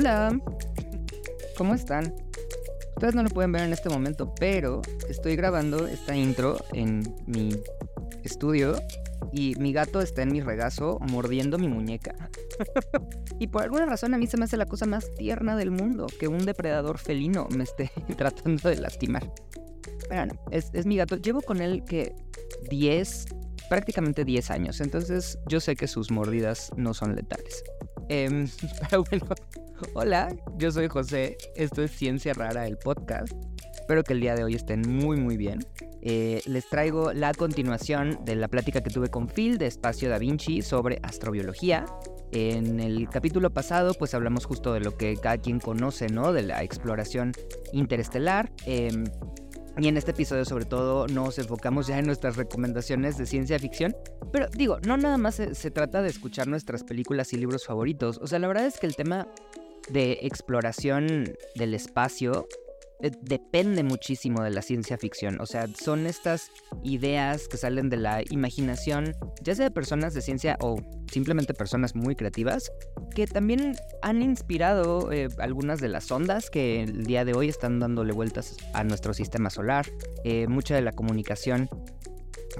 Hola, ¿cómo están? Ustedes no lo pueden ver en este momento, pero estoy grabando esta intro en mi estudio y mi gato está en mi regazo mordiendo mi muñeca. y por alguna razón a mí se me hace la cosa más tierna del mundo que un depredador felino me esté tratando de lastimar. Pero no, es, es mi gato. Llevo con él que 10, prácticamente 10 años, entonces yo sé que sus mordidas no son letales. Em, pero bueno, hola, yo soy José, esto es Ciencia Rara, el podcast. Espero que el día de hoy estén muy muy bien. Eh, les traigo la continuación de la plática que tuve con Phil de Espacio Da Vinci sobre astrobiología. En el capítulo pasado pues hablamos justo de lo que cada quien conoce, ¿no? De la exploración interestelar. Em, y en este episodio sobre todo nos enfocamos ya en nuestras recomendaciones de ciencia ficción. Pero digo, no nada más se, trata de escuchar nuestras películas y libros favoritos. O sea, la verdad es que el tema de exploración del espacio eh, depende muchísimo de la ciencia ficción. O sea, son estas ideas que salen de la imaginación, ya sea de personas de ciencia o simplemente personas muy creativas, que también han inspirado eh, algunas de las ondas que el día de hoy están dándole vueltas a nuestro sistema solar. Eh, mucha de la comunicación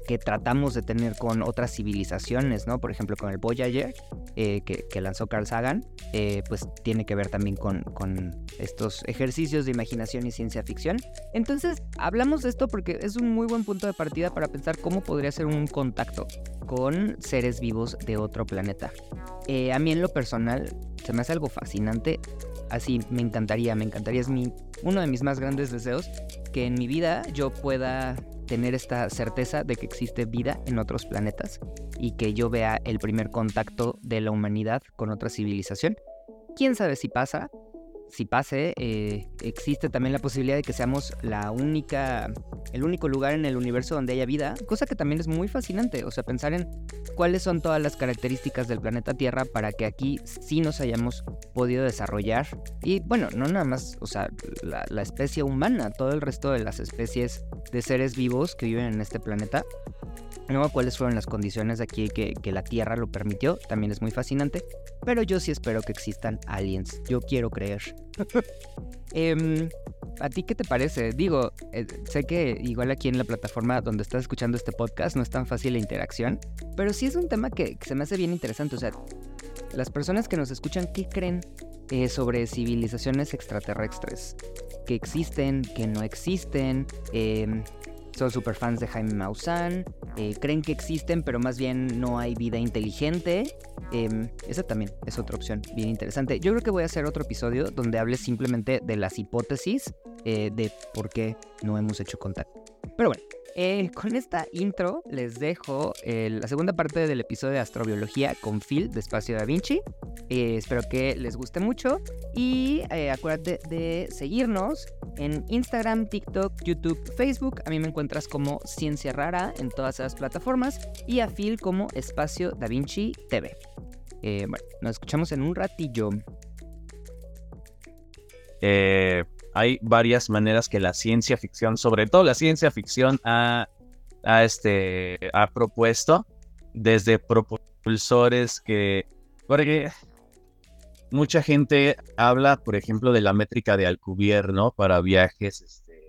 que tratamos de tener con otras civilizaciones, ¿no? Por ejemplo, con el Voyager eh, que, lanzó Carl Sagan, eh, pues tiene que ver también con, con, estos ejercicios de imaginación y ciencia ficción. Entonces, hablamos de esto porque es un muy buen punto de partida para pensar cómo podría ser un contacto con seres vivos de otro planeta. Eh, a mí en lo personal se me hace algo fascinante. Así me encantaría, me encantaría, es mi, uno de mis más grandes deseos, que en mi vida yo pueda tener esta certeza de que existe vida en otros planetas y que yo vea el primer contacto de la humanidad con otra civilización. ¿Quién sabe si pasa? Si pase, eh, existe también la posibilidad de que seamos la única, el único lugar en el universo donde haya vida, cosa que también es muy fascinante, o sea, pensar en cuáles son todas las características del planeta Tierra para que aquí sí nos hayamos podido desarrollar. Y bueno, no nada más, o sea, la, la especie humana, todo el resto de las especies de seres vivos que viven en este planeta, no cuáles fueron las condiciones aquí que, que, la Tierra lo permitió, también es muy fascinante, pero yo sí espero que existan aliens, yo quiero creer. Em, ¿A ti qué te parece? Digo, eh, sé que igual aquí en la plataforma donde estás escuchando este podcast no es tan fácil la interacción, pero sí es un tema que, se me hace bien interesante, o sea, las personas que nos escuchan, ¿qué creen eh, sobre civilizaciones extraterrestres? ¿Que existen? ¿Que no existen? Eh, son super fans de Jaime Maussan, eh, creen que existen, pero más bien no hay vida inteligente. Em, esa también es otra opción bien interesante. Yo creo que voy a hacer otro episodio donde hable simplemente de las hipótesis eh, de por qué no hemos hecho contacto. Pero bueno, eh, con esta intro les dejo la segunda parte del episodio de astrobiología con Phil de Espacio Da Vinci. espero que les guste mucho y acuérdate de seguirnos en Instagram, TikTok, YouTube, Facebook. A mí me encuentras como Ciencia Rara en todas esas plataformas y a Phil como Espacio Da Vinci TV. Eh, bueno, nos escuchamos en un ratillo. Eh, hay varias maneras que la ciencia ficción, sobre todo la ciencia ficción, ha, este, ha propuesto desde propulsores que... Porque mucha gente habla, por ejemplo, de la métrica de Alcubierre, ¿no? Para viajes, este,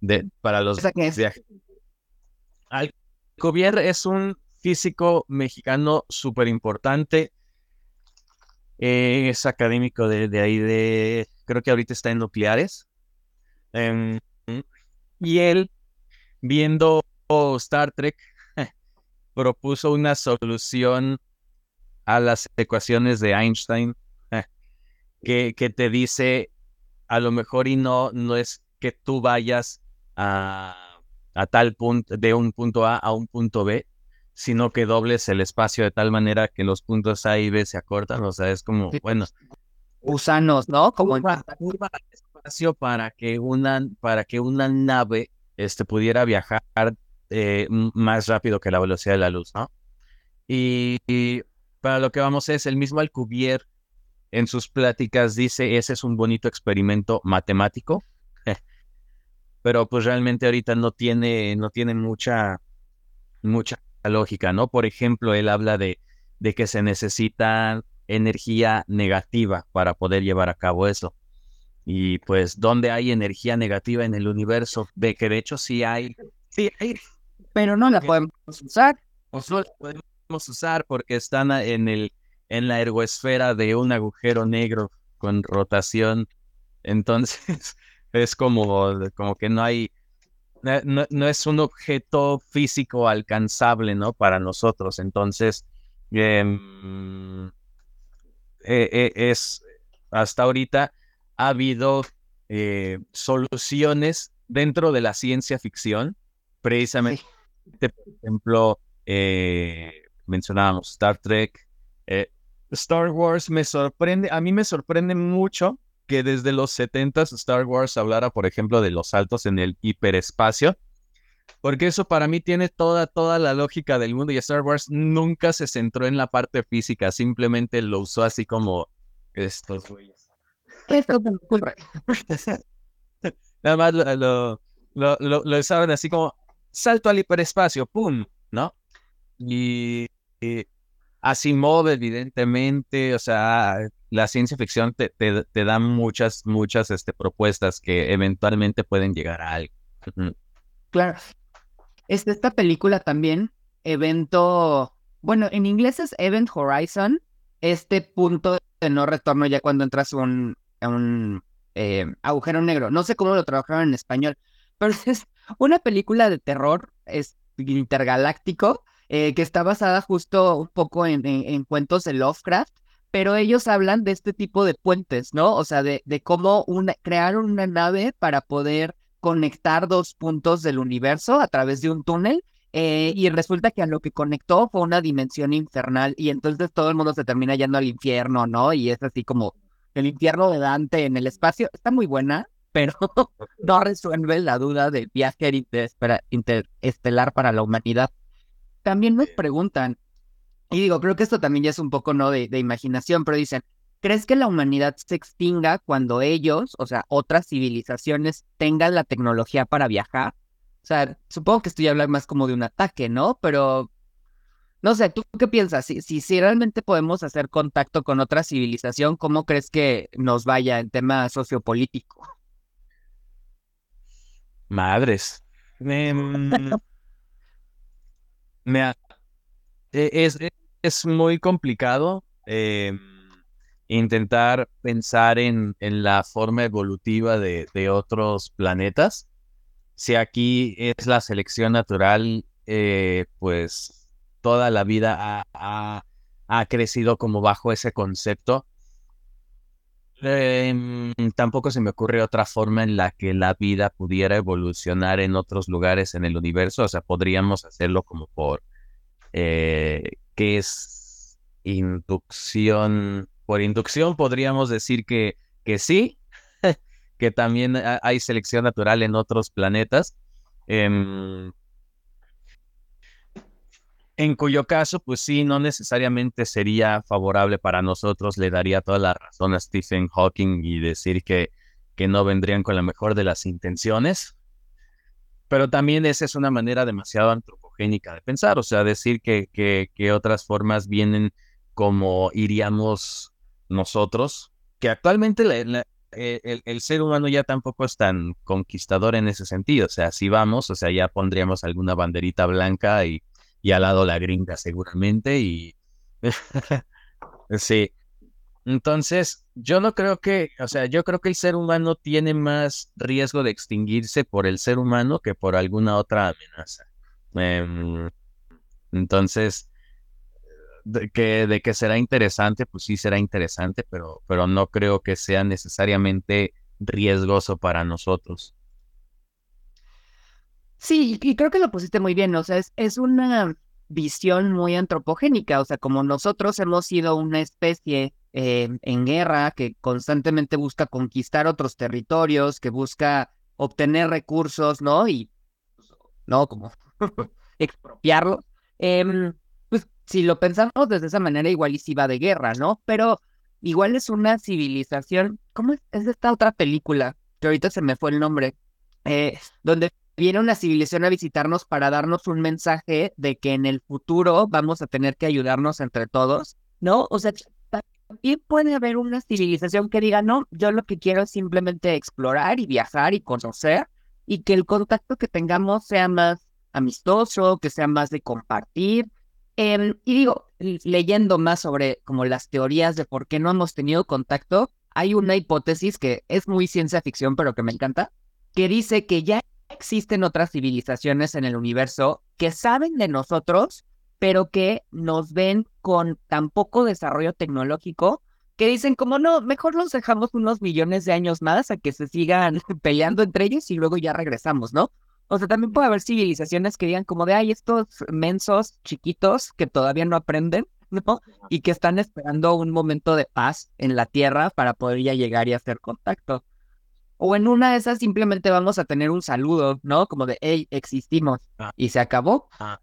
de, para los viajes. Alcubierre es un físico mexicano súper importante. Eh, es académico de, ahí de, creo que ahorita está en nucleares. Em, y él, viendo Star Trek, propuso una solución a las ecuaciones de Einstein que, te dice, a lo mejor y no, no es que tú vayas a, a tal punto, de un punto A a un punto B, sino que dobles el espacio de tal manera que los puntos A y B se acortan, o sea, es como, bueno. Gusanos, ¿no? Como espacio para que una, para que una nave este, pudiera viajar eh, más rápido que la velocidad de la luz, ¿no? Y, y, para lo que vamos es el mismo Alcubierre en sus pláticas dice, ese es un bonito experimento matemático, pero pues realmente ahorita no tiene, no tiene mucha, mucha lógica, ¿no? Por ejemplo, él habla de, de que se necesitan energía negativa para poder llevar a cabo eso. Y pues, ¿dónde hay energía negativa en el universo? De que de hecho sí hay, sí hay, pero no la podemos usar. O no la podemos usar porque están en el en la ergoesfera de un agujero negro con rotación. Entonces, es como, como que no hay, no, es un objeto físico alcanzable, ¿no? Para nosotros. Entonces, em, e, e, es, hasta ahorita ha habido eh, soluciones dentro de la ciencia ficción, precisamente, por ejemplo, eh, mencionábamos Star Trek, eh, Star Wars me sorprende, a mí me sorprende mucho que desde los 70 Star Wars hablara, por ejemplo, de los saltos en el hiperespacio, porque eso para mí tiene toda, toda la lógica del mundo y Star Wars nunca se centró en la parte física, simplemente lo usó así como estos güeyes. Nada más lo, lo, lo, usaban así como salto al hiperespacio, ¡pum! ¿No? Y, y Asimov, evidentemente, o sea, la ciencia ficción te, te, da muchas, muchas este, propuestas que eventualmente pueden llegar a algo. Claro. Este, esta película también, evento, bueno, en inglés es Event Horizon, este punto de no retorno ya cuando entras a un, un eh, agujero negro. No sé cómo lo trabajaron en español, pero es una película de terror es intergaláctico eh, que está basada justo un poco en, cuentos de Lovecraft, pero ellos hablan de este tipo de puentes, ¿no? O sea, de, de cómo una, crear una nave para poder conectar dos puntos del universo a través de un túnel. Eh, y resulta que a lo que conectó fue una dimensión infernal y entonces todo el mundo se termina yendo al infierno, ¿no? Y es así como el infierno de Dante en el espacio. Está muy buena, pero no resuelve la duda del viaje interestelar para la humanidad también nos preguntan, y digo, creo que esto también ya es un poco, ¿no? De, de, imaginación, pero dicen, ¿crees que la humanidad se extinga cuando ellos, o sea, otras civilizaciones, tengan la tecnología para viajar? O sea, supongo que estoy hablando más como de un ataque, ¿no? Pero, no sé, ¿tú qué piensas? Si, si, si realmente podemos hacer contacto con otra civilización, ¿cómo crees que nos vaya en tema sociopolítico? Madres. Em, me e, es, es muy complicado em, intentar pensar en, en, la forma evolutiva de, de, otros planetas. Si aquí es la selección natural, eh, pues toda la vida ha, ha, crecido como bajo ese concepto. Em, tampoco se me ocurre otra forma en la que la vida pudiera evolucionar en otros lugares en el universo. O sea, podríamos hacerlo como por, eh, ¿qué es inducción? Por inducción podríamos decir que, que sí, que también hay selección natural en otros planetas. Em, en cuyo caso, pues sí, no necesariamente sería favorable para nosotros, le daría toda la razón a Stephen Hawking y decir que, que no vendrían con la mejor de las intenciones, pero también esa es una manera demasiado antropogénica de pensar, o sea, decir que, que, otras formas vienen como iríamos nosotros, que actualmente eh, el, el, ser humano ya tampoco es tan conquistador en ese sentido, o sea, si vamos, o sea, ya pondríamos alguna banderita blanca y y al lado la gringa seguramente y sí. Entonces, yo no creo que, o sea, yo creo que el ser humano tiene más riesgo de extinguirse por el ser humano que por alguna otra amenaza. Em, entonces, de que, de que será interesante, pues sí será interesante, pero, pero no creo que sea necesariamente riesgoso para nosotros. Sí, y creo que lo pusiste muy bien, o sea, es, es una visión muy antropogénica, o sea, como nosotros hemos sido una especie eh, en guerra que constantemente busca conquistar otros territorios, que busca obtener recursos, ¿no? Y, ¿no? Como expropiarlos. Em, pues si lo pensamos desde esa manera, igual y si va de guerra, ¿no? Pero igual es una civilización, ¿cómo es, es esta otra película? Que ahorita se me fue el nombre, eh, donde viene una civilización a visitarnos para darnos un mensaje de que en el futuro vamos a tener que ayudarnos entre todos, ¿no? O sea, también puede haber una civilización que diga, no, yo lo que quiero es simplemente explorar y viajar y conocer y que el contacto que tengamos sea más amistoso, que sea más de compartir. Em, y digo, leyendo más sobre como las teorías de por qué no hemos tenido contacto, hay una hipótesis que es muy ciencia ficción, pero que me encanta, que dice que ya existen otras civilizaciones en el universo que saben de nosotros, pero que nos ven con tan poco desarrollo tecnológico que dicen como no, mejor los dejamos unos millones de años más a que se sigan peleando entre ellos y luego ya regresamos, ¿no? O sea, también puede haber civilizaciones que digan como de, ay, estos mensos chiquitos que todavía no aprenden, ¿no? Y que están esperando un momento de paz en la Tierra para poder ya llegar y hacer contacto. O en una de esas simplemente vamos a tener un saludo, ¿no? Como de, hey, existimos. Ah. Y se acabó. Ah.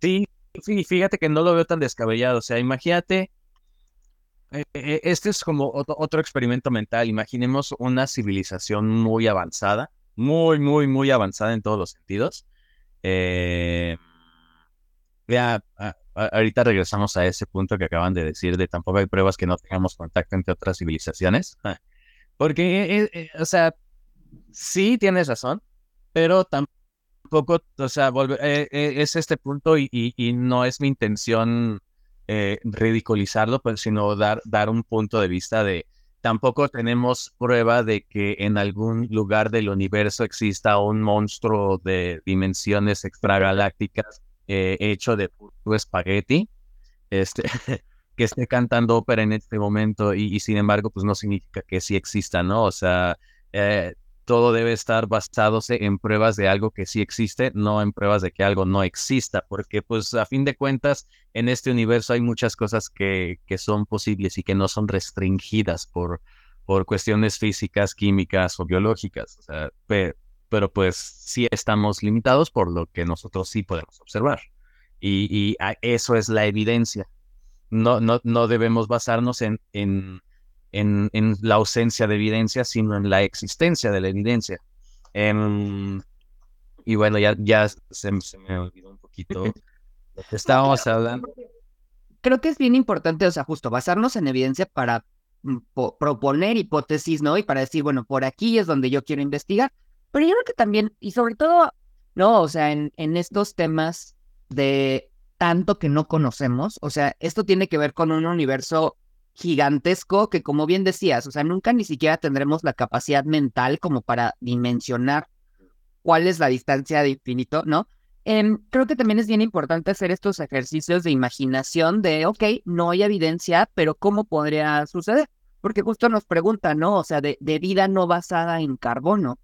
Sí, sí, fíjate que no lo veo tan descabellado. O sea, imagínate, eh, eh, este es como otro, experimento mental. Imaginemos una civilización muy avanzada, muy, muy, muy avanzada en todos los sentidos. Eh, ahorita regresamos a ese punto que acaban de decir de tampoco hay pruebas que no tengamos contacto entre otras civilizaciones. Porque, eh, eh, o sea, sí tienes razón, pero tampoco, o sea, eh, es este punto y, no es mi intención ridiculizarlo, pues, sino dar, dar un punto de vista de tampoco tenemos prueba de que en algún lugar del universo exista un monstruo de dimensiones extragalácticas hecho de puro espagueti. Este, que esté cantando ópera en este momento y, sin embargo, pues no significa que sí exista, ¿no? O sea, eh, todo debe estar basándose en pruebas de algo que sí existe, no en pruebas de que algo no exista, porque pues a fin de cuentas en este universo hay muchas cosas que, que son posibles y que no son restringidas por, por cuestiones físicas, químicas o biológicas, o sea, pero, pues sí estamos limitados por lo que nosotros sí podemos observar. Y, y eso es la evidencia no, no, no debemos basarnos en, en, en, en, la ausencia de evidencia, sino en la existencia de la evidencia. Em, y bueno, ya, ya se, me olvidó un poquito lo que estábamos hablando. Creo que es bien importante, o sea, justo basarnos en evidencia para mm, proponer hipótesis, ¿no? Y para decir, bueno, por aquí es donde yo quiero investigar. Pero yo creo que también, y sobre todo, no, o sea, en, en estos temas de tanto que no conocemos. O sea, esto tiene que ver con un universo gigantesco que, como bien decías, o sea, nunca ni siquiera tendremos la capacidad mental como para dimensionar cuál es la distancia de infinito, ¿no? Em, creo que también es bien importante hacer estos ejercicios de imaginación de, ok, no hay evidencia, pero ¿cómo podría suceder? Porque justo nos preguntan, ¿no? O sea, de, de, vida no basada en carbono.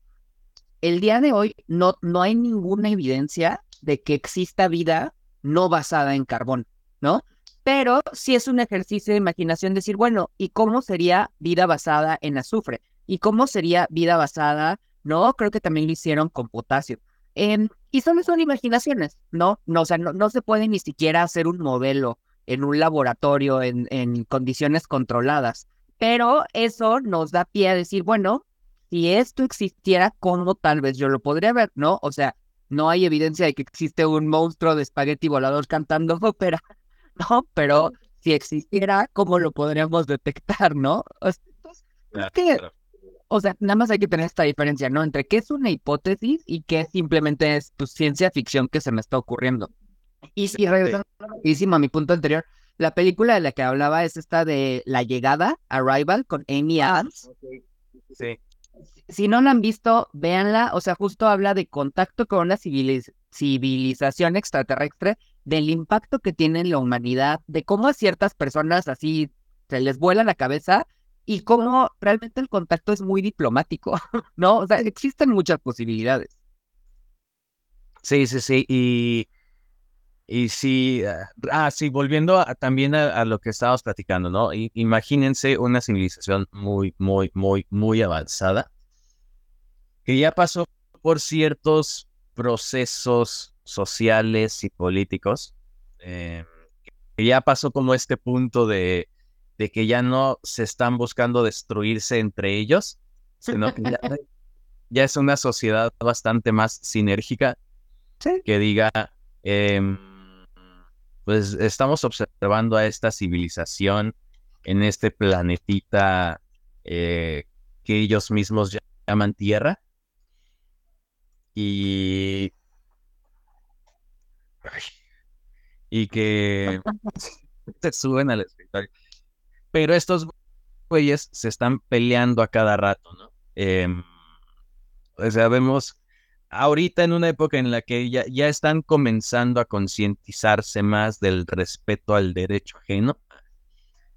El día de hoy no, no hay ninguna evidencia de que exista vida no basada en carbón, ¿no? Pero sí es un ejercicio de imaginación decir, bueno, ¿y cómo sería vida basada en azufre? ¿Y cómo sería vida basada, no? Creo que también lo hicieron con potasio. Em, y solo son imaginaciones, ¿no? no o sea, no, no, se puede ni siquiera hacer un modelo en un laboratorio en, en condiciones controladas. Pero eso nos da pie a decir, bueno, si esto existiera, ¿cómo tal vez yo lo podría ver, no? O sea, no hay evidencia de que existe un monstruo de espagueti volador cantando ópera, ¿no? Pero si existiera, ¿cómo lo podríamos detectar, no? O sea, o sea, nada más hay que tener esta diferencia, ¿no? Entre qué es una hipótesis y qué simplemente es pues, ciencia ficción que se me está ocurriendo. Y si regresando a mi punto anterior, la película de la que hablaba es esta de La Llegada, Arrival, con Amy ah, Adams. Sí si no la han visto, véanla. O sea, justo habla de contacto con una civilización extraterrestre, del impacto que tiene en la humanidad, de cómo a ciertas personas así se les vuela la cabeza y cómo realmente el contacto es muy diplomático, ¿no? O sea, existen muchas posibilidades. Sí, sí, sí. Y, y sí, ah, sí, volviendo también a, lo que estábamos platicando, ¿no? imagínense una civilización muy, muy, muy, muy avanzada que ya pasó por ciertos procesos sociales y políticos, eh, que ya pasó como este punto de, de, que ya no se están buscando destruirse entre ellos, sino que ya, es una sociedad bastante más sinérgica que diga, em, pues estamos observando a esta civilización en este planetita eh, que ellos mismos llaman Tierra. Y... Y que se suben al escritorio. Pero estos güeyes se están peleando a cada rato, ¿no? Em, o sea, vemos ahorita en una época en la que ya, ya están comenzando a concientizarse más del respeto al derecho ajeno.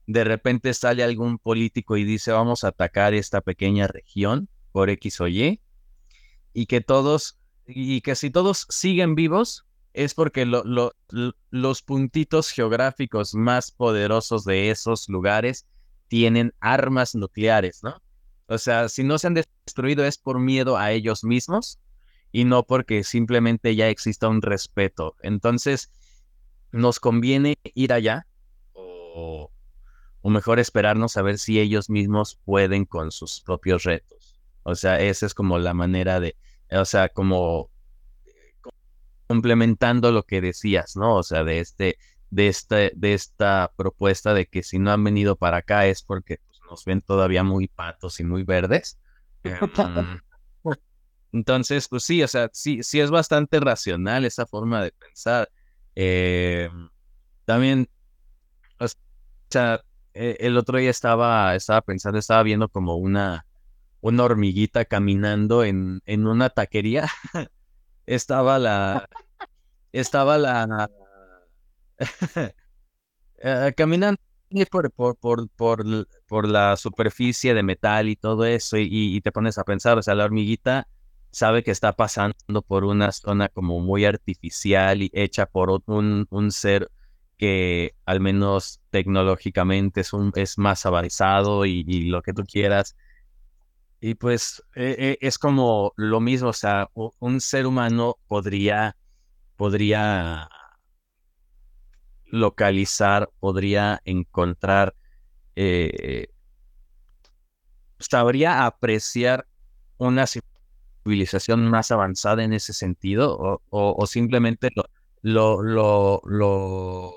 De repente sale algún político y dice vamos a atacar esta pequeña región por X o Y. Y que todos, y que si todos siguen vivos, es porque los puntitos geográficos más poderosos de esos lugares tienen armas nucleares, ¿no? O sea, si no se han destruido es por miedo a ellos mismos y no porque simplemente ya exista un respeto. Entonces, nos conviene ir allá o, mejor esperarnos a ver si ellos mismos pueden con sus propios retos. O sea, esa es como la manera de, o sea, como complementando lo que decías, ¿no? O sea, de este, de este, de esta propuesta de que si no han venido para acá es porque pues, nos ven todavía muy patos y muy verdes. Em, entonces, pues sí, o sea, sí, sí es bastante racional esa forma de pensar. Eh, también, o sea, e, el otro día estaba, estaba pensando, estaba viendo como una, una hormiguita caminando en, en una taquería. estaba la, estaba la, eh, caminando por, por, por, por, por la superficie de metal y todo eso y, y te pones a pensar, o sea, la hormiguita sabe que está pasando por una zona como muy artificial y hecha por un, un ser que al menos tecnológicamente es, un, es más avanzado y, lo que tú quieras. Y pues e, e, es como lo mismo, o sea, un ser humano podría, podría localizar, podría encontrar, eh, sabría apreciar una civilización más avanzada en ese sentido o, simplemente lo, lo, lo,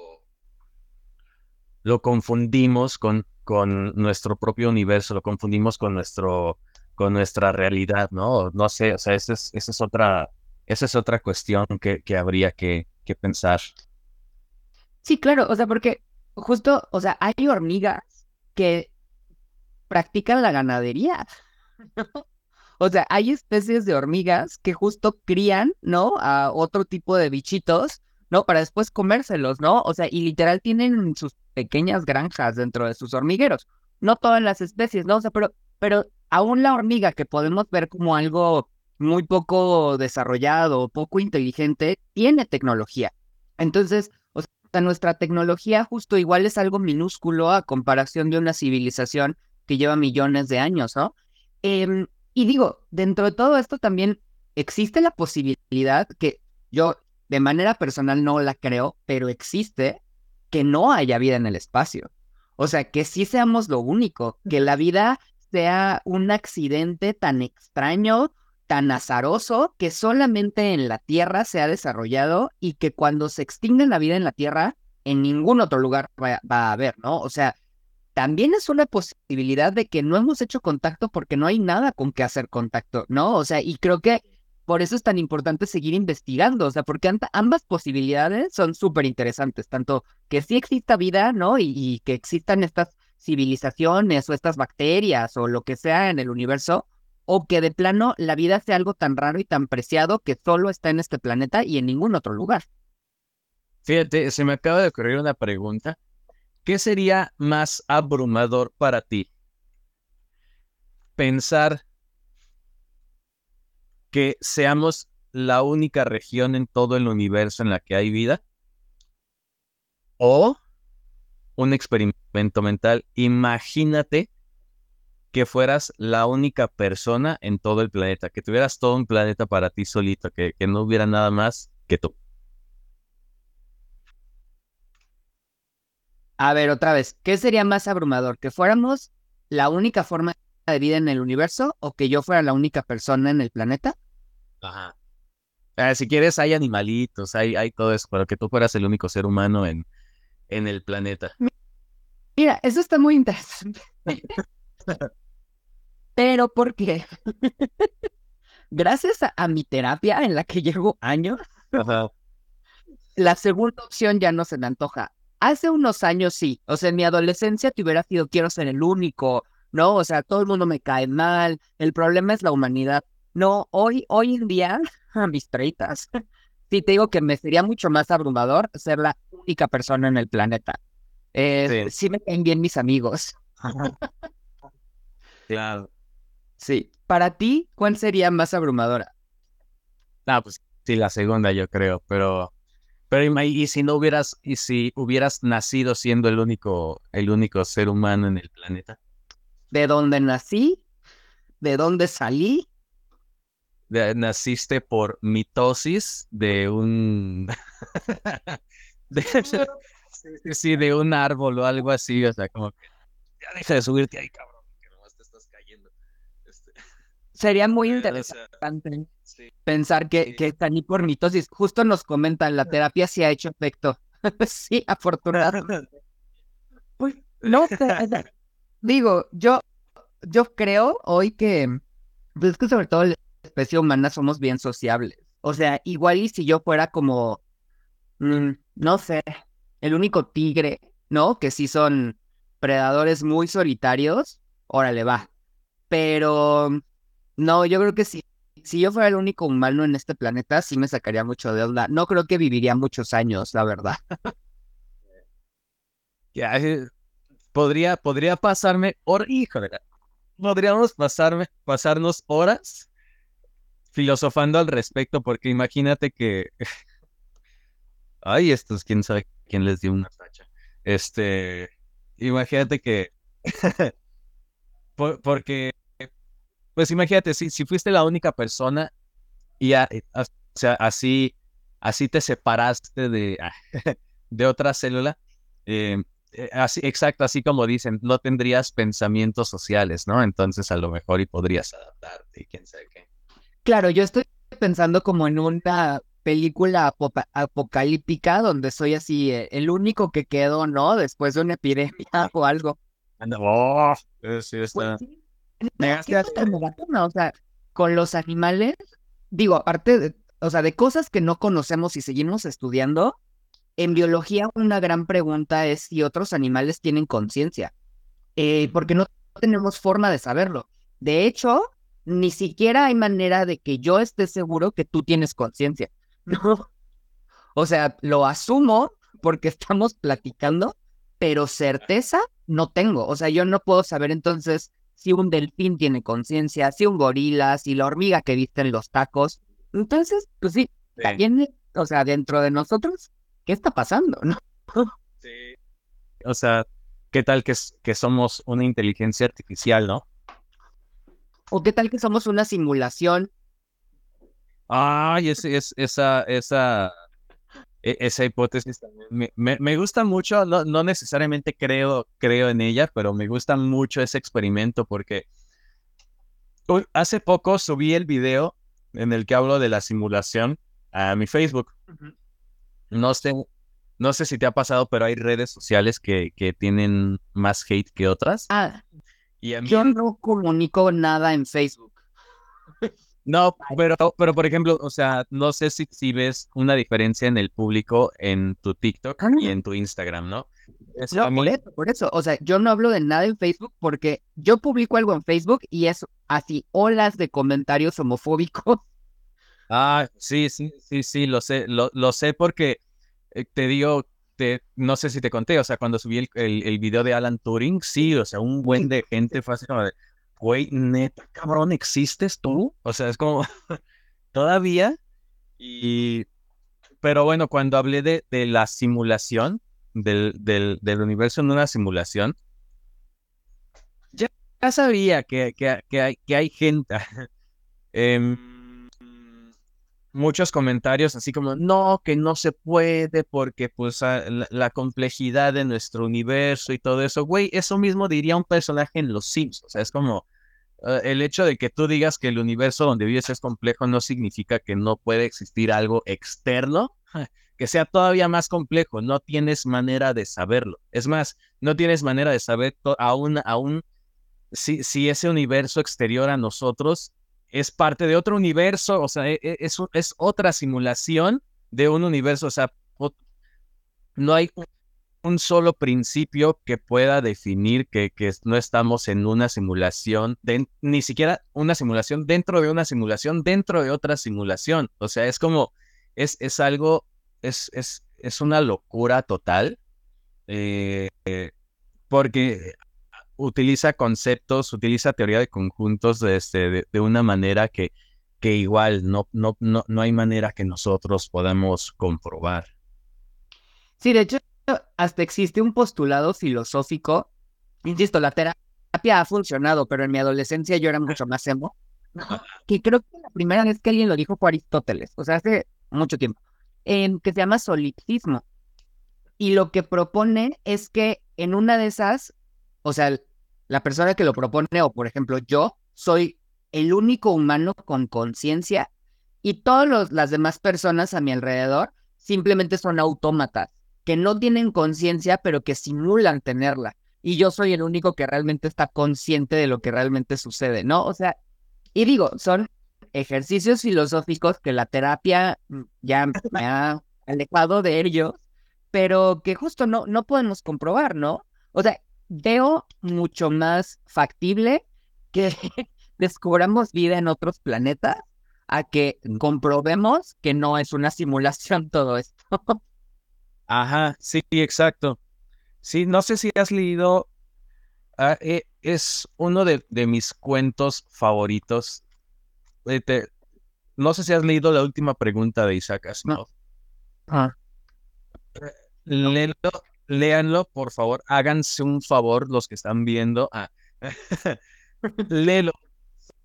lo, confundimos con, con nuestro propio universo, lo confundimos con, nuestro, con nuestra realidad, ¿no? No sé, o sea, esa es, otra, esa es otra cuestión que, que habría que, que pensar. Sí, claro, o sea, porque justo, o sea, hay hormigas que practican la ganadería. O sea, hay especies de hormigas que justo crían, ¿no? A otro tipo de bichitos, ¿no? Para después comérselos, ¿no? O sea, y literal tienen sus pequeñas granjas dentro de sus hormigueros. No todas las especies, ¿no? O sea, pero, pero aún la hormiga que podemos ver como algo muy poco desarrollado, poco inteligente, tiene tecnología. Entonces, nuestra tecnología justo igual es algo minúsculo a comparación de una civilización que lleva millones de años, ¿no? Eh, y digo, dentro de todo esto también existe la posibilidad que yo de manera personal no la creo, pero existe que no haya vida en el espacio. O sea, que sí seamos lo único, que la vida sea un accidente tan extraño, tan azaroso, que solamente en la Tierra se ha desarrollado y que cuando se extingue la vida en la Tierra, en ningún otro lugar va, va a haber, ¿no? O sea, también es una posibilidad de que no hemos hecho contacto porque no hay nada con que hacer contacto, ¿no? O sea, y creo que por eso es tan importante seguir investigando, o sea, porque ambas posibilidades son súper interesantes, tanto que sí exista vida, ¿no? Y, que existan estas civilizaciones o estas bacterias o lo que sea en el universo, o que de plano la vida sea algo tan raro y tan preciado que solo está en este planeta y en ningún otro lugar. Fíjate, se me acaba de ocurrir una pregunta ¿Qué sería más abrumador para ti? Pensar que seamos la única región en todo el universo en la que hay vida o un experimento mental. Imagínate que fueras la única persona en todo el planeta, que tuvieras todo un planeta para ti solito, que, que no hubiera nada más que tú. A ver, otra vez, ¿qué sería más abrumador? ¿Que fuéramos la única forma de vida en el universo o que yo fuera la única persona en el planeta? Ajá. Si quieres, hay animalitos, hay, hay todo eso, pero que tú fueras el único ser humano en, en el planeta. Mira, eso está muy interesante. Pero ¿por qué? Gracias a, a mi terapia en la que llevo años, Ajá. la segunda opción ya no se me antoja. Hace unos años sí, o sea, en mi adolescencia te hubiera sido quiero ser el único, ¿no? O sea, todo el mundo me cae mal, el problema es la humanidad. No, hoy, hoy en día, a mis treitas, sí te digo que me sería mucho más abrumador ser la única persona en el planeta. Eh, Sí. sí me caen bien mis amigos. Claro. Sí. Para ti, ¿cuál sería más abrumadora? Ah, pues sí, la segunda yo creo, pero, pero ima- y si no hubieras, y si hubieras nacido siendo el único, el único ser humano en el planeta, ¿De dónde nací? ¿De dónde salí? De- naciste por mitosis de un, de, sí, sí, sí, de un árbol o algo así, o sea, como que ya deja de subirte ahí, cabrón, que nomás te estás cayendo. Este, Sería muy o interesante sea, sí. pensar que, Sí. que salí por mitosis. Justo nos comentan, la terapia sí ha hecho efecto. sí, afortunadamente. Pues, no digo, yo, yo creo hoy que, pues es que sobre todo la especie humana somos bien sociables. O sea, igual y si yo fuera como, mm, no sé, el único tigre, ¿no? Que sí son predadores muy solitarios, órale, va. Pero no, yo creo que sí. Si yo fuera el único humano en este planeta, sí me sacaría mucho de onda. No creo que viviría muchos años, la verdad. Ya, eh, podría, podría pasarme hor- híjole, podríamos pasarme, pasarnos horas filosofando al respecto, porque imagínate que, ay, estos, quién sabe quién les dio una tacha. Este, imagínate que, por- porque, pues imagínate, si, si fuiste la única persona y a- eh, o sea, así, así te separaste de, de otra célula, eh, eh, así, exacto, así como dicen, no tendrías pensamientos sociales, ¿no? Entonces a lo mejor y podrías adaptarte y quién sabe qué. Claro, yo estoy pensando como en una película apocalíptica donde soy así eh, el único que quedo, ¿no? Después de una epidemia o algo. Oh, eh, sí, está- Pues sí. O sea, con los animales, digo, aparte de, o sea, de cosas que no conocemos y seguimos estudiando, en biología una gran pregunta es si otros animales tienen conciencia, eh, porque no tenemos forma de saberlo. De hecho, ni siquiera hay manera de que yo esté seguro que tú tienes conciencia. No. O sea, lo asumo porque estamos platicando, pero certeza no tengo. O sea, yo no puedo saber entonces si un delfín tiene conciencia, si un gorila, si la hormiga que viste en los tacos. Entonces, pues sí, Sí. también, o sea, dentro de nosotros, ¿qué está pasando? ¿No? O sea, ¿qué tal que, que somos una inteligencia artificial, no? ¿O qué tal que somos una simulación? Ay, es, esa, esa, e- esa hipótesis también me, me, gusta mucho, no, no necesariamente creo, creo en ella, pero me gusta mucho ese experimento porque hace poco subí el video en el que hablo de la simulación a mi Facebook. No sé, no sé si te ha pasado, pero hay redes sociales que, que tienen más hate que otras. Ah, Y a mí- yo no comunico nada en Facebook. No, pero, pero por ejemplo, o sea, no sé si, si ves una diferencia en el público en tu TikTok y en tu Instagram, ¿no? Es No, mí- por eso. O sea, yo no hablo de nada en Facebook porque yo publico algo en Facebook y es así olas de comentarios homofóbicos. Ah, sí, sí, sí, sí, lo sé, lo, lo sé porque eh, te digo, te, no sé si te conté, o sea, cuando subí el, el, el video de Alan Turing, sí, o sea, un buen de gente fue así como de, güey, neta, cabrón, ¿existes tú? O sea, es como, todavía, y, pero bueno, cuando hablé de, de la simulación, del, del, del universo en una simulación, ya, sabía que, que, que hay, que hay gente, em, muchos comentarios así como, no, que no se puede porque pues a- la, complejidad de nuestro universo y todo eso, güey, eso mismo diría un personaje en Los Sims, o sea, es como eh, el hecho de que tú digas que el universo donde vives es complejo no significa que no puede existir algo externo que sea todavía más complejo, no tienes manera de saberlo. Es más, no tienes manera de saber aún, aún si, si ese universo exterior a nosotros es parte de otro universo, o sea, e, e, es, es otra simulación de un universo, o sea, no hay un solo principio que pueda definir que, que no estamos en una simulación, ni siquiera una simulación dentro de una simulación, dentro de otra simulación. O sea, es como, es, es algo, es, es, es una locura total, eh, porque utiliza conceptos, utiliza teoría de conjuntos de, este, de, una manera que, que igual no, no, no, no hay manera que nosotros podamos comprobar. Sí, de hecho, hasta existe un postulado filosófico. Insisto, la terapia ha funcionado, pero en mi adolescencia yo era mucho más emo. Que creo que la primera vez que alguien lo dijo fue Aristóteles, o sea, hace mucho tiempo, que se llama solipsismo. Y lo que propone es que en una de esas, o sea, la persona que lo propone, o por ejemplo yo, soy el único humano con conciencia y todas las demás personas a mi alrededor simplemente son autómatas que no tienen conciencia, pero que simulan tenerla. Y yo soy el único que realmente está consciente de lo que realmente sucede, ¿no? O sea, y digo, son ejercicios filosóficos que la terapia ya me ha alejado de ellos, pero que justo no, no podemos comprobar, ¿no? O sea, veo mucho más factible que descubramos vida en otros planetas a que comprobemos que no es una simulación todo esto. Ajá, sí, exacto. Sí, no sé si has leído, ah, eh, es uno de, mis cuentos favoritos. Eh, no sé si has leído la última pregunta de Isaac Asimov. Ah. Léanlo, por favor. Háganse un favor los que están viendo. Ah. Léelo.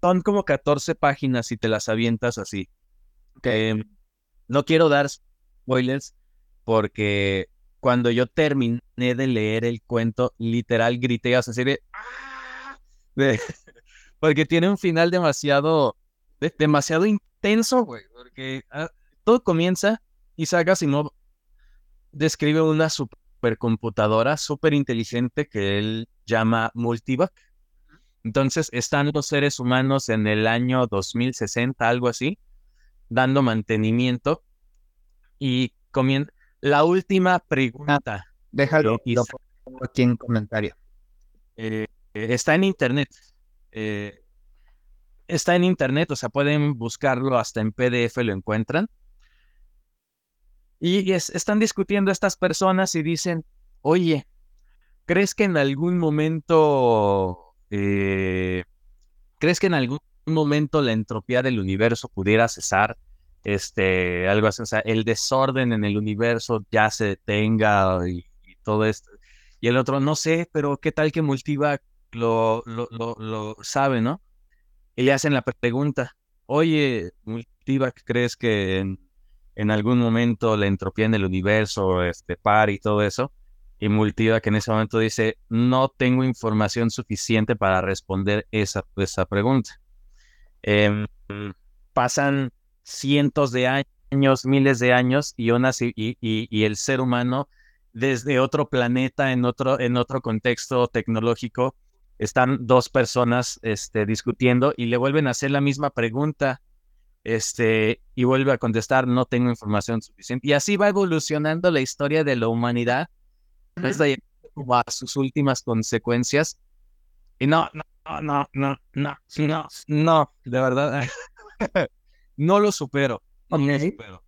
Son como 14 páginas y te las avientas así. Em, no quiero dar spoilers, porque cuando yo terminé de leer el cuento, literal grité a serie ¡Ah! porque tiene un final demasiado, demasiado intenso, güey, porque ah, todo comienza y Saga Asimov describe una supercomputadora súper inteligente que él llama Multivac. Entonces están los seres humanos en el año 2060, algo así, dando mantenimiento y comienza la última pregunta. déjalo aquí en comentario. Eh, está en internet. Eh, está en internet, o sea, pueden buscarlo hasta en PDF, lo encuentran. Y están discutiendo estas personas y dicen, oye, ¿crees que en algún momento, eh, ¿crees que en algún momento la entropía del universo pudiera cesar? este, algo así, o sea, el desorden en el universo ya se detenga y, todo esto. Y el otro, no sé, pero qué tal que Multivac lo, lo, lo, sabe, ¿no? Y le hacen la pregunta, oye, Multivac, ¿crees que en, en, algún momento la entropía en el universo, este, par y todo eso? Y Multivac en ese momento dice, no tengo información suficiente para responder esa, esa pregunta. Em, pasan cientos de años, miles de años, y, y, y, el ser humano desde otro planeta, en otro, en otro contexto tecnológico, están dos personas este, discutiendo y le vuelven a hacer la misma pregunta este, y vuelve a contestar, no tengo información suficiente. Y así va evolucionando la historia de la humanidad hasta a sus últimas consecuencias. Y no, no, no, no, no, no, no, de verdad. No lo supero. No lo supero.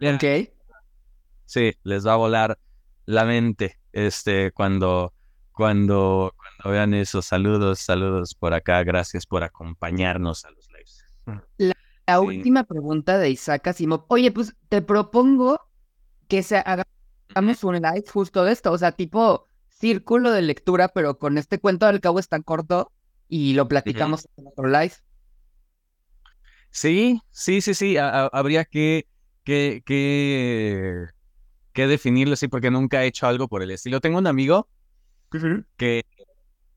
Ok. Sí, les va a volar la mente este, cuando, cuando, cuando vean esos saludos, saludos por acá. Gracias por acompañarnos a los lives. La, última pregunta de Isaac Asimov. Oye, pues te propongo que se hagamos un live justo de esto. O sea, tipo círculo de lectura, pero con este cuento al cabo es tan corto y lo platicamos en otro live. Sí, sí, sí, sí, habría que, que, que, que, definirlo así porque nunca he hecho algo por el estilo. Tengo un amigo que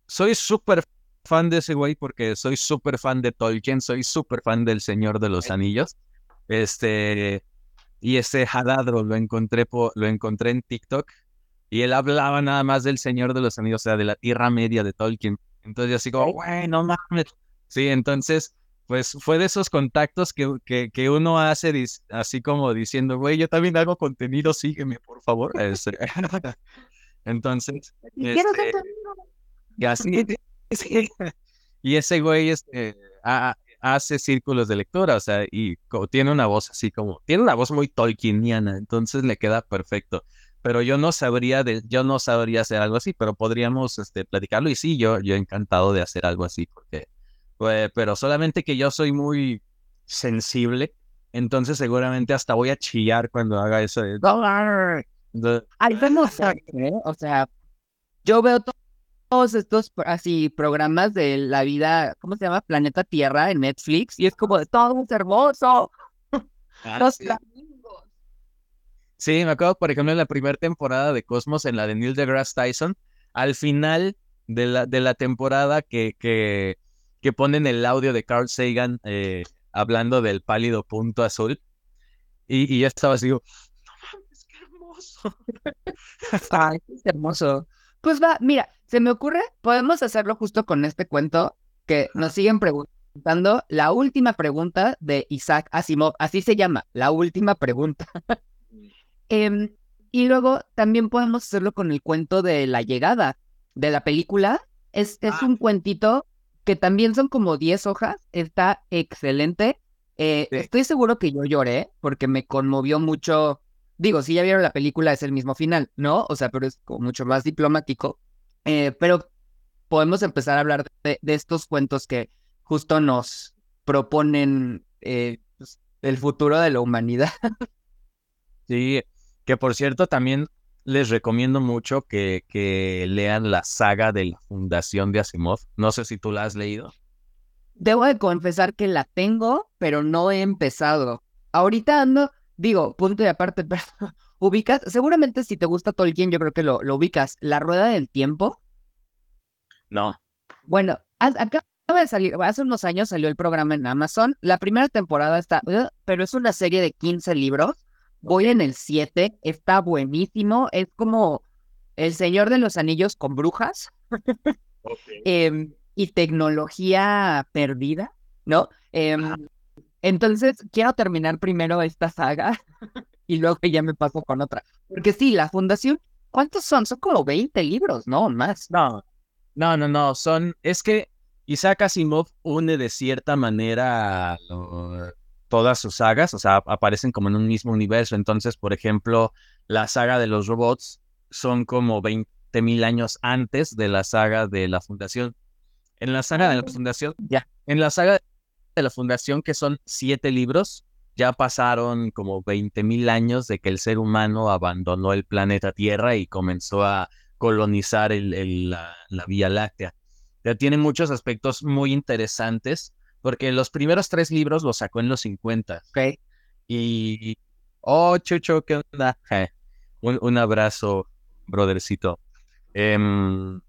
soy súper fan de ese güey porque soy súper fan de Tolkien, soy súper fan del Señor de los Anillos. Este, y ese Hadadro lo encontré, lo encontré en TikTok y él hablaba nada más del Señor de los Anillos, o sea, de la Tierra Media de Tolkien. Entonces yo así como, güey, no mames. Sí, entonces, pues fue de esos contactos que, que, que uno hace así como diciendo, güey, yo también hago contenido, sígueme, por favor. Este, entonces, este, y así, y ese güey este, hace círculos de lectura, o sea, y tiene una voz así como, tiene una voz muy tolkieniana, entonces le queda perfecto. Pero yo no sabría de, yo no sabría hacer algo así, pero podríamos este, platicarlo y sí, yo, yo encantado de hacer algo así, porque, pues, pero solamente que yo soy muy sensible, entonces seguramente hasta voy a chillar cuando haga eso. Ay, no ¿eh? o sea, yo veo todo todos estos así programas de la vida, ¿cómo se llama? Planeta Tierra en Netflix y es como de todo es hermoso. Ah, Los sí. Sí, me acuerdo, por ejemplo, en la primera temporada de Cosmos, en la de Neil deGrasse Tyson, al final de la, de la temporada que, que, que ponen el audio de Carl Sagan eh, hablando del pálido punto azul, y, y ya estaba así, no mames, qué hermoso. Ay, es hermoso. Pues va, mira, se me ocurre, podemos hacerlo justo con este cuento que nos siguen preguntando. La última pregunta de Isaac Asimov, así se llama, la última pregunta. Em, y luego también podemos hacerlo con el cuento de la llegada de la película. Es, es ah. un cuentito que también son como 10 hojas, está excelente. Eh, estoy seguro que yo lloré porque me conmovió mucho. Digo, si ya vieron la película es el mismo final, ¿no? O sea, pero es como mucho más diplomático. Eh, pero podemos empezar a hablar de, estos cuentos que justo nos proponen eh, pues, el futuro de la humanidad. Sí, que por cierto también les recomiendo mucho que, que lean la saga de la Fundación de Asimov. No sé si tú la has leído. Debo de confesar que la tengo, pero no he empezado. Ahorita ando, digo, punto y aparte, pero ubicas, seguramente si te gusta Tolkien, yo creo que lo, lo ubicas. La Rueda del Tiempo. No. Bueno, acaba de salir, hace unos años salió el programa en Amazon. La primera temporada está, pero es una serie de 15 libros. Voy en el 7, está buenísimo. Es como El Señor de los Anillos con brujas em, y tecnología perdida, ¿no? Em, entonces, quiero terminar primero esta saga y luego ya me paso con otra. Porque sí, la fundación, ¿cuántos son? Son como 20 libros, ¿no? Más. No, no, no, no. Son, es que Isaac Asimov une de cierta manera todas sus sagas, o sea, aparecen como en un mismo universo. Entonces, por ejemplo, la saga de los robots son como 20 mil años antes de la saga de la fundación. En la saga de la ah. fundación, ya, en la saga de la fundación, que son siete libros, ya pasaron como 20 mil años de que el ser humano abandonó el planeta Tierra y comenzó a colonizar el, la, Vía Láctea. Ya tiene muchos aspectos muy interesantes, porque los primeros tres libros los sacó en los 50. Ok. Y, oh, Chucho, ¿qué onda? un, abrazo, brothercito. Em,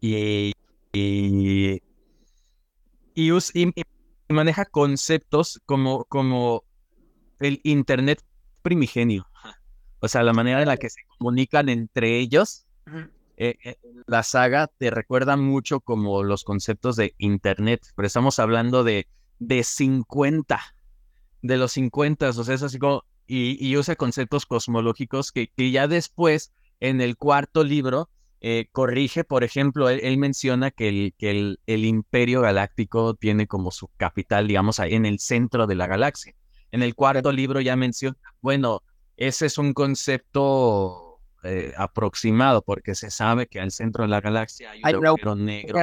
y, y, y, maneja conceptos como, como el Internet primigenio. O sea, la manera en la que se comunican entre ellos. Eh, eh, la saga te recuerda mucho como los conceptos de Internet, pero estamos hablando de, de 50, de los 50, o sea, es así como, y, usa conceptos cosmológicos que, que, ya después, en el cuarto libro, eh, corrige, por ejemplo, él, menciona que, el, que el, el, imperio galáctico tiene como su capital, digamos, en el centro de la galaxia. En el cuarto libro ya menciona, bueno, ese es un concepto eh, aproximado porque se sabe que al centro de la galaxia hay un agujero negro.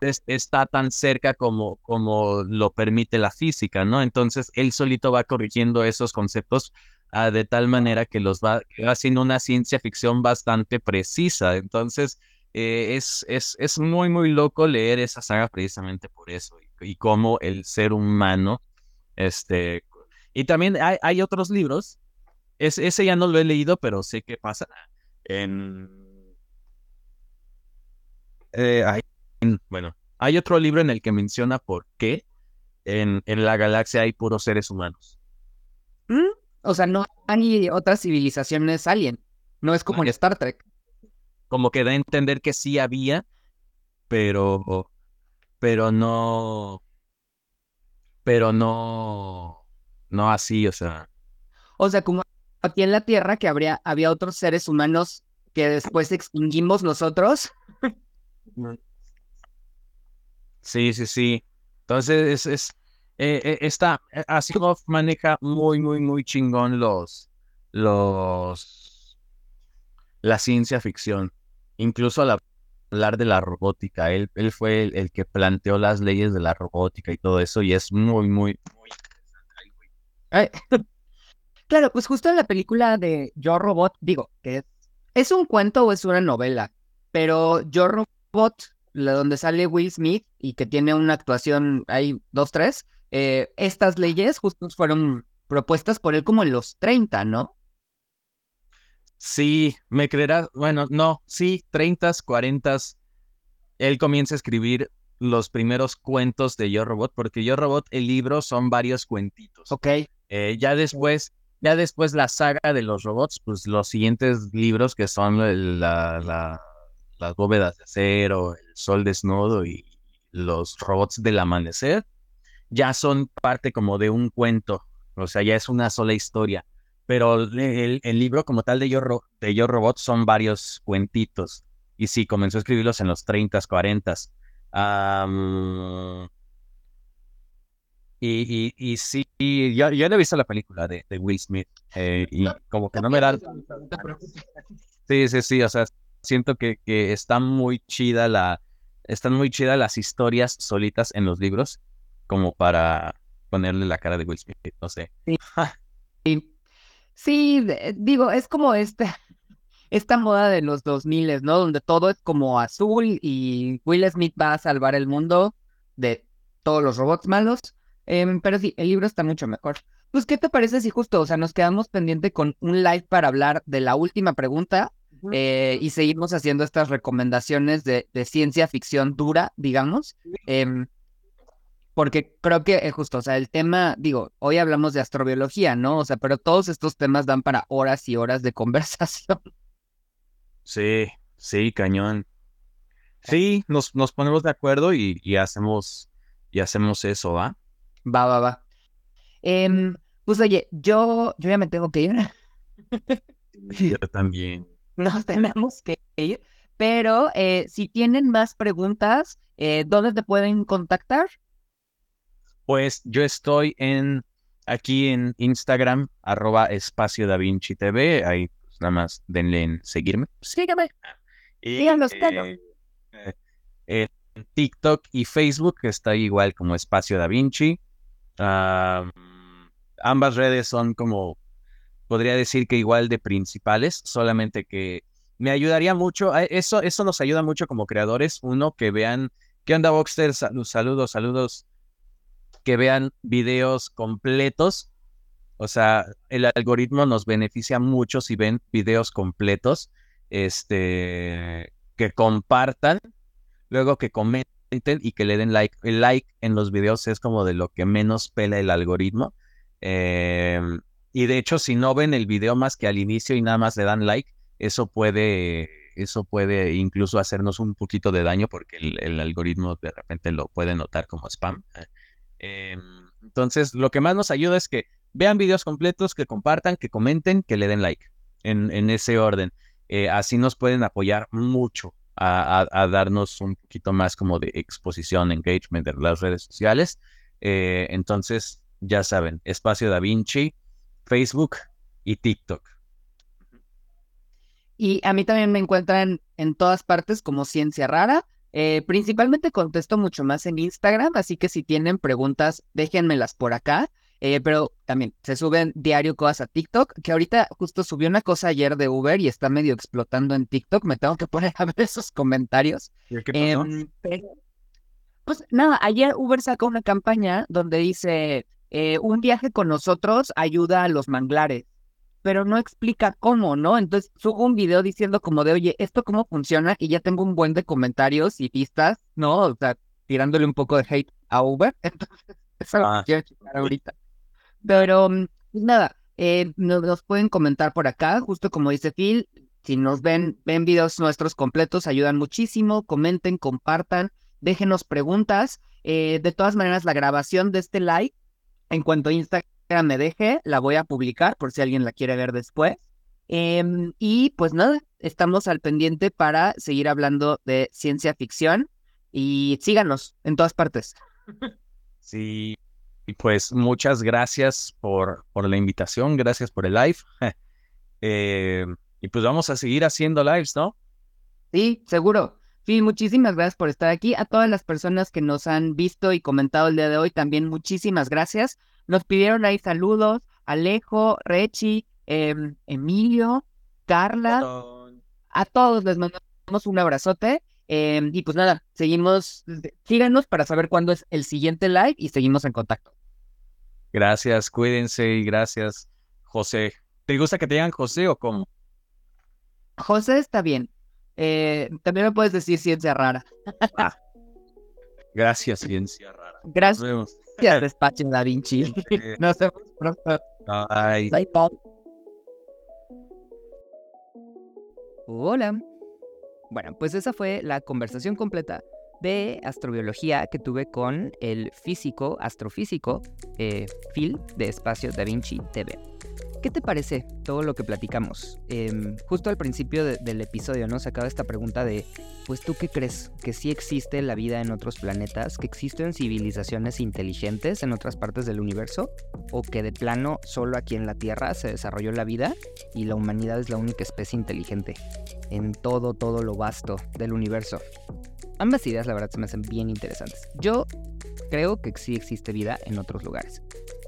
está tan cerca como, como lo permite la física, ¿no? Entonces él solito va corrigiendo esos conceptos ah, de tal manera que los va, haciendo una ciencia ficción bastante precisa. Entonces eh, es, es, es, muy, muy loco leer esa saga precisamente por eso y, y cómo el ser humano este, y también hay, otros libros. ese ya no lo he leído, pero sé qué pasa. En, eh, bueno, hay otro libro en el que menciona por qué en, en la galaxia hay puros seres humanos. mm, o sea, no hay otras civilizaciones alien. No es como en Star Trek. Como que da a entender que sí había, pero, pero no, pero no, no así, o sea. O sea, como aquí en la Tierra que habría, había otros seres humanos que después extinguimos nosotros. Sí, sí, sí. Entonces, es, es eh, eh, está, eh, Asimov maneja muy, muy, muy chingón los, los, la ciencia ficción. Incluso al hablar de la robótica, él, él fue el, que planteó las leyes de la robótica y todo eso, y es muy, muy, muy interesante. claro, pues justo en la película de Yo Robot, digo, que es, es un cuento o es una novela, pero Yo Robot la donde sale Will Smith y que tiene una actuación, hay dos, tres, eh, estas leyes justo fueron propuestas por él como en los 30, ¿no? Sí, me creerás, bueno, no, sí, 30, 40, él comienza a escribir los primeros cuentos de Yo Robot, porque Yo Robot, el libro, son varios cuentitos. Ok. Eh, ya después, ya después la saga de los robots, pues los siguientes libros que son la, la las bóvedas de acero, el sol desnudo y los robots del amanecer, ya son parte como de un cuento, o sea, ya es una sola historia. Pero el, libro como tal de Yo, de Yo Robot son varios cuentitos. Y sí, comenzó a escribirlos en los 30, 40. y, y, sí, yo, yo no he visto la película de, Will Smith. Eh, y como que no me da... Sí, sí, sí, o sea, siento que, que muy chida la, están muy chidas las historias solitas en los libros, como para ponerle la cara de Will Smith, no sé. Sí, sí. digo, es como este, esta moda de los 2000, ¿no? Donde todo es como azul y Will Smith va a salvar el mundo de todos los robots malos. Em, pero sí, el libro está mucho mejor. Pues, ¿qué te parece si justo, o sea, nos quedamos pendiente con un live para hablar de la última pregunta eh, y seguimos haciendo estas recomendaciones de, ciencia ficción dura, digamos. Em, porque creo que es justo, o sea, el tema, digo, hoy hablamos de astrobiología, ¿no? O sea, pero todos estos temas dan para horas y horas de conversación. Sí, sí, cañón. Sí, nos, nos ponemos de acuerdo y, y hacemos y hacemos eso, ¿va? Va, va, va. Em, pues oye, yo, yo ya me tengo que ir. yo también. nos tenemos que ir. Pero eh, si tienen más preguntas, eh, ¿dónde te pueden contactar? Pues yo estoy en aquí en Instagram, arroba espacio da Vinci TV. Ahí pues, nada más denle en seguirme. Sígueme. Y, eh, en TikTok y Facebook está igual como espacio da Vinci. ambas redes son como podría decir que igual de principales, solamente que me ayudaría mucho, eso, eso nos ayuda mucho como creadores, uno, que vean, ¿qué onda Boxster? Saludos, saludos, que vean videos completos, o sea, el algoritmo nos beneficia mucho si ven videos completos, este, que compartan, luego que comenten y que le den like. El like en los videos es como de lo que menos pela el algoritmo. Eh, y de hecho, si no ven el video más que al inicio y nada más le dan like, eso puede, eso puede incluso hacernos un poquito de daño porque el, algoritmo de repente lo puede notar como spam. Em, entonces, lo que más nos ayuda es que vean videos completos, que compartan, que comenten, que le den like en, en ese orden. Eh, así nos pueden apoyar mucho a, darnos un poquito más como de exposición, engagement en las redes sociales. Eh, entonces, ya saben, Espacio Da Vinci, Facebook y TikTok. Y a mí también me encuentran en todas partes como Ciencia Rara. Eh, principalmente contesto mucho más en Instagram, así que si tienen preguntas, déjenmelas por acá. Eh, pero también se suben diario cosas a TikTok, que ahorita justo subió una cosa ayer de Uber y está medio explotando en TikTok. Me tengo que poner a ver esos comentarios. Em, pues nada, ayer Uber sacó una campaña donde dice, eh, un viaje con nosotros ayuda a los manglares, pero no explica cómo, ¿no? Entonces subo un video diciendo como de, oye, ¿esto cómo funciona? Y ya tengo un buen de comentarios y pistas, ¿no? O sea, tirándole un poco de hate a Uber. Entonces, eso lo ah. quiero checar ahorita. Pero, pues nada, Eh, nos, nos pueden comentar por acá, justo como dice Phil, si nos ven, ven videos nuestros completos, ayudan muchísimo, comenten, compartan, déjenos preguntas. Eh, de todas maneras, la grabación de este live, en cuanto Instagram me deje, la voy a publicar por si alguien la quiere ver después. Em, y pues nada, estamos al pendiente para seguir hablando de ciencia ficción y síganos en todas partes. Sí, y pues muchas gracias por, por la invitación, gracias por el live. Eh, y pues vamos a seguir haciendo lives, ¿no? Sí, seguro. Sí, muchísimas gracias por estar aquí. A todas las personas que nos han visto y comentado el día de hoy, también muchísimas gracias. Nos pidieron ahí saludos, Alejo, Rechi, em, Emilio, Carla. A todos les mandamos un abrazote. em, y pues nada, seguimos, síganos para saber cuándo es el siguiente live y seguimos en contacto. Gracias, cuídense y gracias, José. ¿Te gusta que te digan José o cómo? José está bien. Eh, también me puedes decir ciencia rara. Gracias, ciencia rara. Nos Gracias, despacho Da Vinci. Nos vemos pronto. Bye. Bye, Paul. Hola. Bueno, pues esa fue la conversación completa de astrobiología que tuve con el físico, astrofísico, eh, Phil de Espacio Da Vinci TV. ¿Qué te parece todo lo que platicamos? Em, justo al principio de- del episodio, ¿no? Se acaba esta pregunta de, pues tú qué crees? ¿Que sí existe la vida en otros planetas? ¿Que existen civilizaciones inteligentes en otras partes del universo? ¿O que de plano solo aquí en la Tierra se desarrolló la vida y la humanidad es la única especie inteligente en todo, todo lo vasto del universo? Ambas ideas la verdad se me hacen bien interesantes. Yo creo que sí existe vida en otros lugares.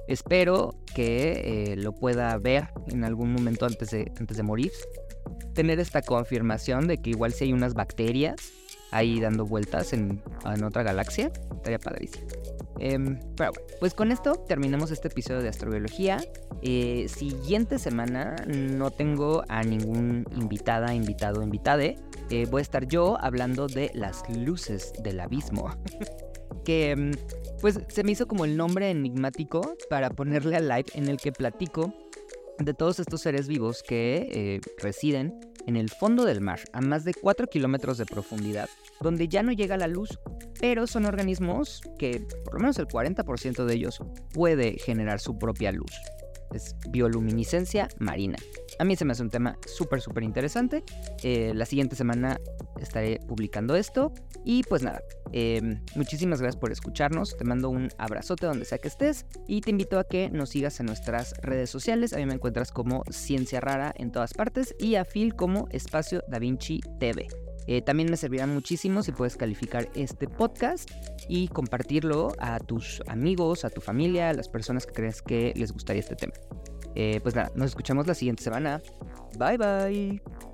Espero que eh, lo pueda ver en algún momento antes de, antes de morir. Tener esta confirmación de que igual si hay unas bacterias ahí dando vueltas en, en otra galaxia. Estaría padrísimo. Em, pero bueno, pues con esto terminamos este episodio de astrobiología. Eh, siguiente semana no tengo a ningún invitada, invitado, invitade. Eh, voy a estar yo hablando de las luces del abismo. que mm, pues se me hizo como el nombre enigmático para ponerle al live en el que platico de todos estos seres vivos que eh, residen en el fondo del mar a más de 4 kilómetros de profundidad, donde ya no llega la luz, pero son organismos que por lo menos el 40% de ellos puede generar su propia luz. Es bioluminiscencia marina. A mí se me hace un tema súper, súper interesante. Eh, la siguiente semana estaré publicando esto. Y pues nada, eh, muchísimas gracias por escucharnos. Te mando un abrazote donde sea que estés. Y te invito a que nos sigas en nuestras redes sociales. A mí me encuentras como Ciencia Rara en todas partes. Y a Phil como Espacio Da Vinci TV. Eh, también me servirá muchísimo si puedes calificar este podcast y compartirlo a tus amigos, a tu familia, a las personas que crees que les gustaría este tema. Eh, pues nada, nos escuchamos la siguiente semana. Bye bye.